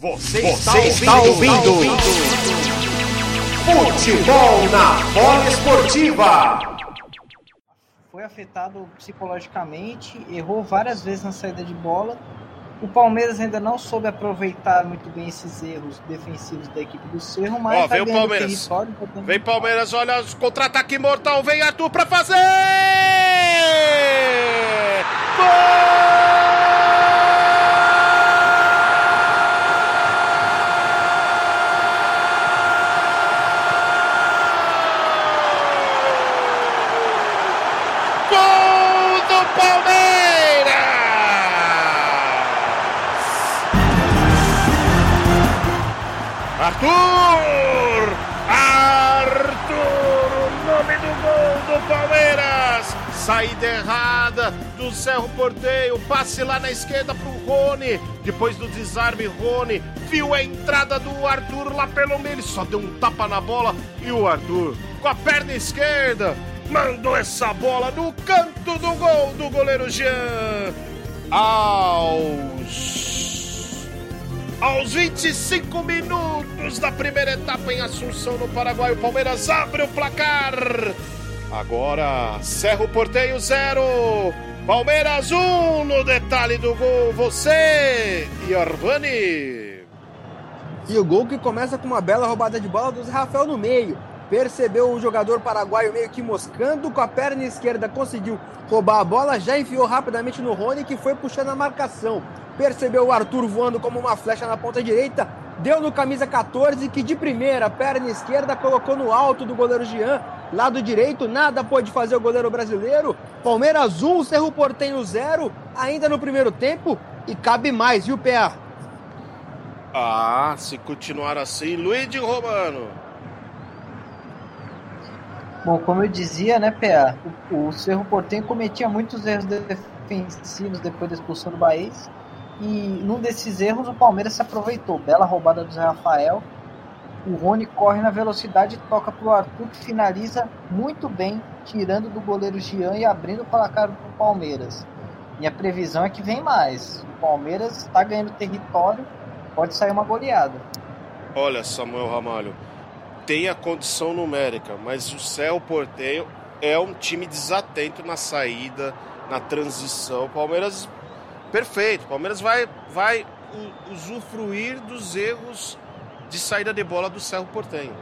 Você, Você está, ouvindo, está ouvindo. Futebol na bola esportiva. Foi afetado psicologicamente, errou várias vezes na saída de bola. O Palmeiras ainda não soube aproveitar muito bem esses erros defensivos da equipe do Cerro, mas Ó, tá vem o Palmeiras. Vem Palmeiras, olha o contra-ataque mortal, vem Arthur para fazer! Gol! Arthur! Arthur, o nome do gol do Palmeiras! Saída errada do Cerro Porteio, passe lá na esquerda pro Rony. Depois do desarme, Rony viu a entrada do Arthur lá pelo meio. Ele só deu um tapa na bola e o Arthur, com a perna esquerda, mandou essa bola no canto do gol do goleiro Jean. Aos aos 25 minutos da primeira etapa em Assunção, no Paraguai, o Palmeiras abre o placar. Agora, Cerro Porteio 0, Palmeiras 1 um, no detalhe do gol. Você e Arvani. E o gol que começa com uma bela roubada de bola do Zé Rafael no meio. Percebeu o jogador paraguaio meio que moscando com a perna esquerda, conseguiu roubar a bola, já enfiou rapidamente no Rony que foi puxando a marcação percebeu o Arthur voando como uma flecha na ponta direita, deu no camisa 14, que de primeira, perna esquerda, colocou no alto do goleiro Jean, lado direito, nada pôde fazer o goleiro brasileiro. Palmeiras 1, Cerro Portenho 0, ainda no primeiro tempo, e cabe mais, viu, PA? Ah, se continuar assim, Luiz de Romano. Bom, como eu dizia, né, PA, o, o Cerro Portenho cometia muitos erros defensivos depois da expulsão do Bahia e num desses erros o Palmeiras se aproveitou. Bela roubada do Zé Rafael. O Rony corre na velocidade toca para o Arthur, que finaliza muito bem, tirando do goleiro Gian e abrindo o placar para o Palmeiras. Minha previsão é que vem mais. O Palmeiras está ganhando território, pode sair uma goleada. Olha, Samuel Ramalho, tem a condição numérica, mas o Céu Porteio é um time desatento na saída, na transição. O Palmeiras Perfeito. O Palmeiras vai, vai usufruir dos erros de saída de bola do Cerro Portenho.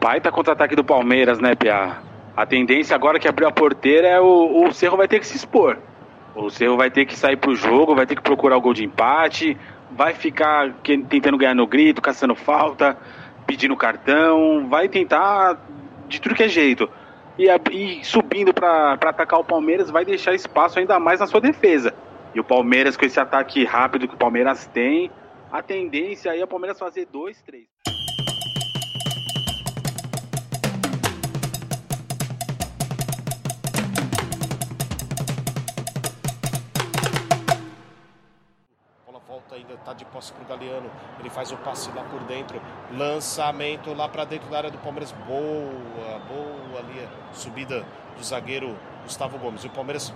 Baita contra-ataque do Palmeiras, né, Pia? A tendência agora que abriu a porteira é o, o Cerro vai ter que se expor. O Cerro vai ter que sair pro jogo, vai ter que procurar o gol de empate, vai ficar tentando ganhar no grito, caçando falta, pedindo cartão, vai tentar de tudo que é jeito e, e subindo para atacar o Palmeiras vai deixar espaço ainda mais na sua defesa. E o Palmeiras, com esse ataque rápido que o Palmeiras tem, a tendência aí é o Palmeiras fazer dois, três. Está de posse para o Galeano. Ele faz o passe lá por dentro. Lançamento lá para dentro da área do Palmeiras. Boa, boa ali subida do zagueiro Gustavo Gomes. E o Palmeiras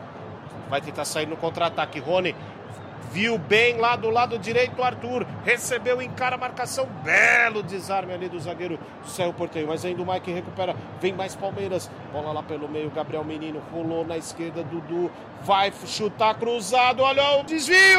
vai tentar sair no contra-ataque. Rony viu bem lá do lado direito Arthur, recebeu, encara a marcação, belo desarme ali do zagueiro do Porteio, mas ainda o Mike recupera, vem mais Palmeiras, bola lá pelo meio, Gabriel Menino rolou na esquerda, Dudu vai chutar cruzado, olha o desvio!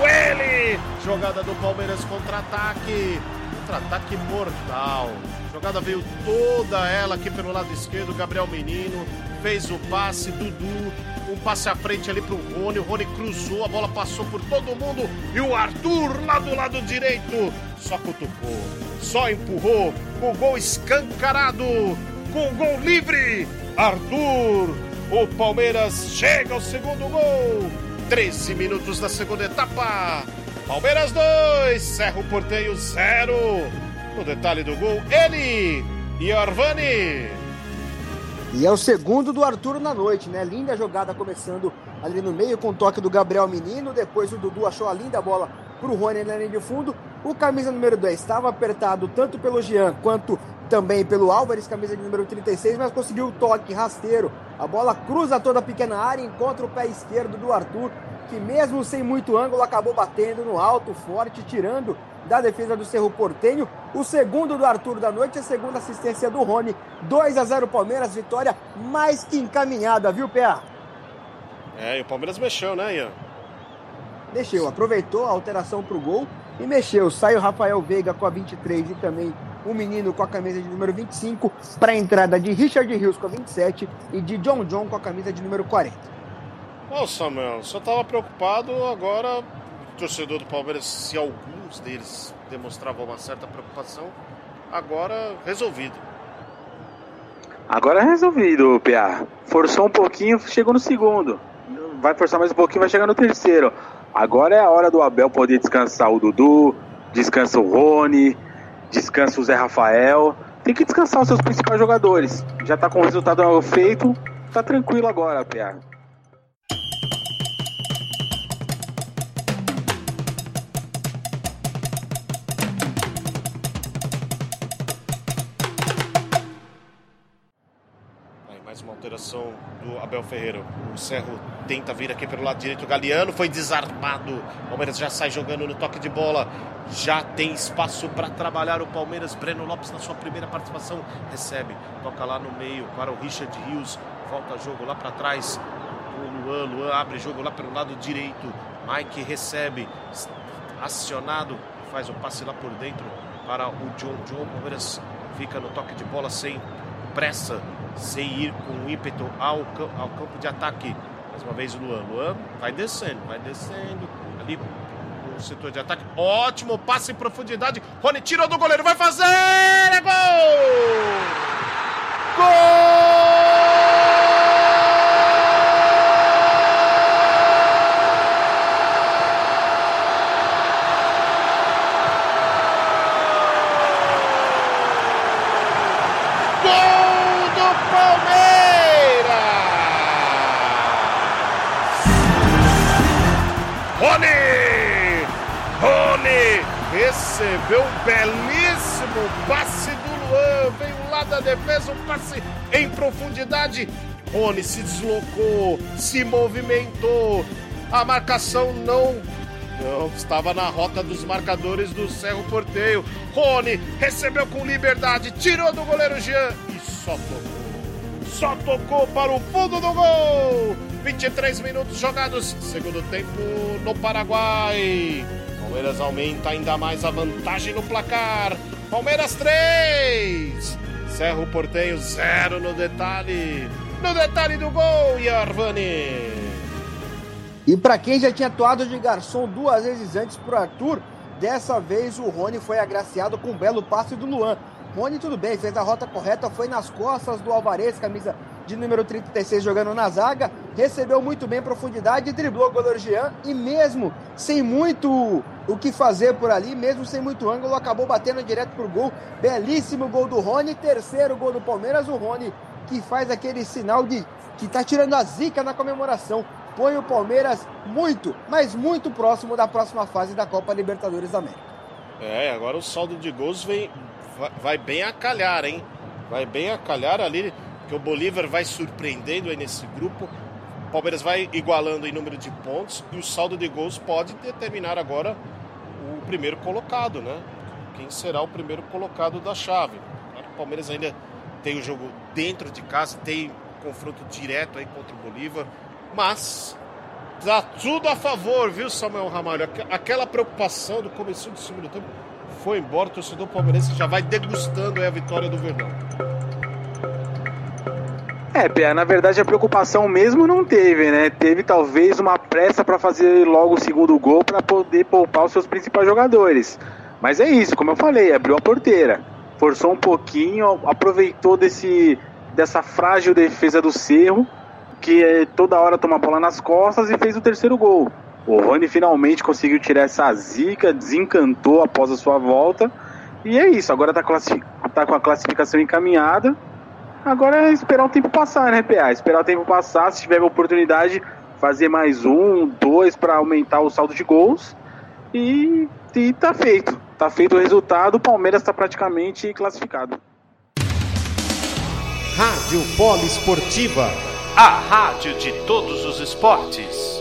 jogada do Palmeiras contra-ataque. Contra-ataque mortal. Jogada veio toda ela aqui pelo lado esquerdo. Gabriel Menino fez o passe. Dudu, um passe à frente ali pro Rony. O Rony cruzou, a bola passou por todo mundo. E o Arthur lá do lado direito só cutucou, só empurrou. Com gol escancarado, com gol livre. Arthur, o Palmeiras chega ao segundo gol. 13 minutos da segunda etapa. Palmeiras 2, Cerro Porteio 0. No detalhe do gol, ele e Arvani. E é o segundo do Arthur na noite, né? Linda jogada começando ali no meio com o toque do Gabriel Menino. Depois o Dudu achou a linda bola para o Rony na linha de fundo. O camisa número 10 estava apertado tanto pelo Jean quanto também pelo Álvares, camisa de número 36, mas conseguiu o toque rasteiro. A bola cruza toda a pequena área, encontra o pé esquerdo do Arthur, que mesmo sem muito ângulo acabou batendo no alto, forte, tirando da defesa do Cerro Portenho. O segundo do Arthur da noite, a segunda assistência do Rony. 2 a 0 Palmeiras, vitória mais que encaminhada, viu, PA? É, e o Palmeiras mexeu, né, Ian? Mexeu, aproveitou a alteração para o gol e mexeu. Sai o Rafael Veiga com a 23 e também o menino com a camisa de número 25 para a entrada de Richard Rios com a 27 e de John John com a camisa de número 40. Ô Samuel, só estava preocupado agora, o torcedor do Palmeiras, se alguns deles demonstravam uma certa preocupação, agora resolvido. Agora é resolvido, PA. Forçou um pouquinho, chegou no segundo. Vai forçar mais um pouquinho, vai chegar no terceiro. Agora é a hora do Abel poder descansar o Dudu, descansa o Rony, descansa o Zé Rafael. Tem que descansar os seus principais jogadores. Já tá com o resultado feito, tá tranquilo agora, PA. Mais uma alteração do Abel Ferreira. O Cerro tenta vir aqui pelo lado direito. O Galeano foi desarmado. O Palmeiras já sai jogando no toque de bola. Já tem espaço para trabalhar o Palmeiras. Breno Lopes na sua primeira participação recebe. Toca lá no meio para o Richard Rios. Volta jogo lá para trás. O Luan. Luan abre jogo lá pelo lado direito. Mike recebe. Acionado. Faz o passe lá por dentro para o John John. O Palmeiras fica no toque de bola sem pressa sem ir com ímpeto ao, ao campo de ataque. Mais uma vez o Luan. Luan vai descendo, vai descendo. Ali no setor de ataque. Ótimo passe em profundidade. Rony tirou do goleiro, vai fazer! É gol! Gol! Recebeu um belíssimo passe do Luan, veio lá da defesa, um passe em profundidade. Rony se deslocou, se movimentou, a marcação não, não estava na rota dos marcadores do Cerro Porteio. Rony recebeu com liberdade, tirou do goleiro Jean e só tocou. Só tocou para o fundo do gol. 23 minutos jogados, segundo tempo no Paraguai. Palmeiras aumenta ainda mais a vantagem no placar. Palmeiras 3, Cerro Portenho 0 no detalhe. No detalhe do gol, Yarvani. E para quem já tinha atuado de garçom duas vezes antes pro Arthur, dessa vez o Rony foi agraciado com um belo passe do Luan. Rony, tudo bem, fez a rota correta, foi nas costas do Alvarez, camisa de número 36, jogando na zaga, recebeu muito bem profundidade, driblou o goleiro Jean e mesmo sem muito o que fazer por ali, mesmo sem muito ângulo, acabou batendo direto pro gol. Belíssimo gol do Rony, terceiro gol do Palmeiras, o Rony que faz aquele sinal de que tá tirando a zica na comemoração. Põe o Palmeiras muito, mas muito próximo da próxima fase da Copa Libertadores da América. É, agora o saldo de gols vem, vai bem a calhar, hein? Vai bem a calhar ali, que o Bolívar vai surpreendendo aí nesse grupo. O Palmeiras vai igualando em número de pontos e o saldo de gols pode determinar agora o primeiro colocado, né? Quem será o primeiro colocado da chave? O Palmeiras ainda tem o jogo dentro de casa, tem confronto direto aí contra o Bolívar, mas tá tudo a favor, viu, Samuel Ramalho? Aquela preocupação do começo do segundo tempo foi embora, o torcedor palmeirense já vai degustando a vitória do Verdão. É, na verdade a preocupação mesmo não teve, né? Teve talvez uma pressa para fazer logo o segundo gol para poder poupar os seus principais jogadores. Mas é isso, como eu falei, abriu a porteira, forçou um pouquinho, aproveitou desse, dessa frágil defesa do Cerro, que é, toda hora toma a bola nas costas e fez o terceiro gol. O Rony finalmente conseguiu tirar essa zica, desencantou após a sua volta. E é isso, agora tá, tá com a classificação encaminhada. Agora é esperar o tempo passar, né, PA? Esperar o tempo passar, se tiver oportunidade, fazer mais um, dois para aumentar o saldo de gols. E, e tá feito. Tá feito o resultado, o Palmeiras está praticamente classificado. Rádio Poliesportiva, a rádio de todos os esportes.